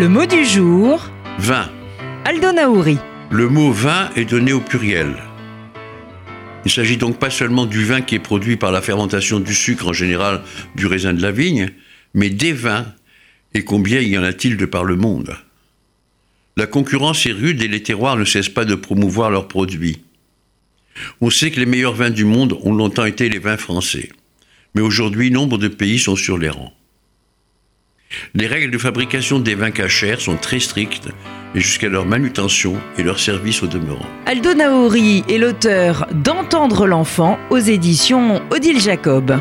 Le mot du jour, Vin. Aldo Naouri. Le mot vin est donné au pluriel. Il ne s'agit donc pas seulement du vin qui est produit par la fermentation du sucre, en général du raisin de la vigne, mais des vins, et combien y en a-t-il de par le monde? La concurrence est rude et les terroirs ne cessent pas de promouvoir leurs produits. On sait que les meilleurs vins du monde ont longtemps été les vins français, mais aujourd'hui nombre de pays sont sur les rangs. Les règles de fabrication des vins cachers sont très strictes et jusqu'à leur manutention et leur service au demeurant. Aldo Naouri est l'auteur d'Entendre l'enfant aux éditions Odile Jacob.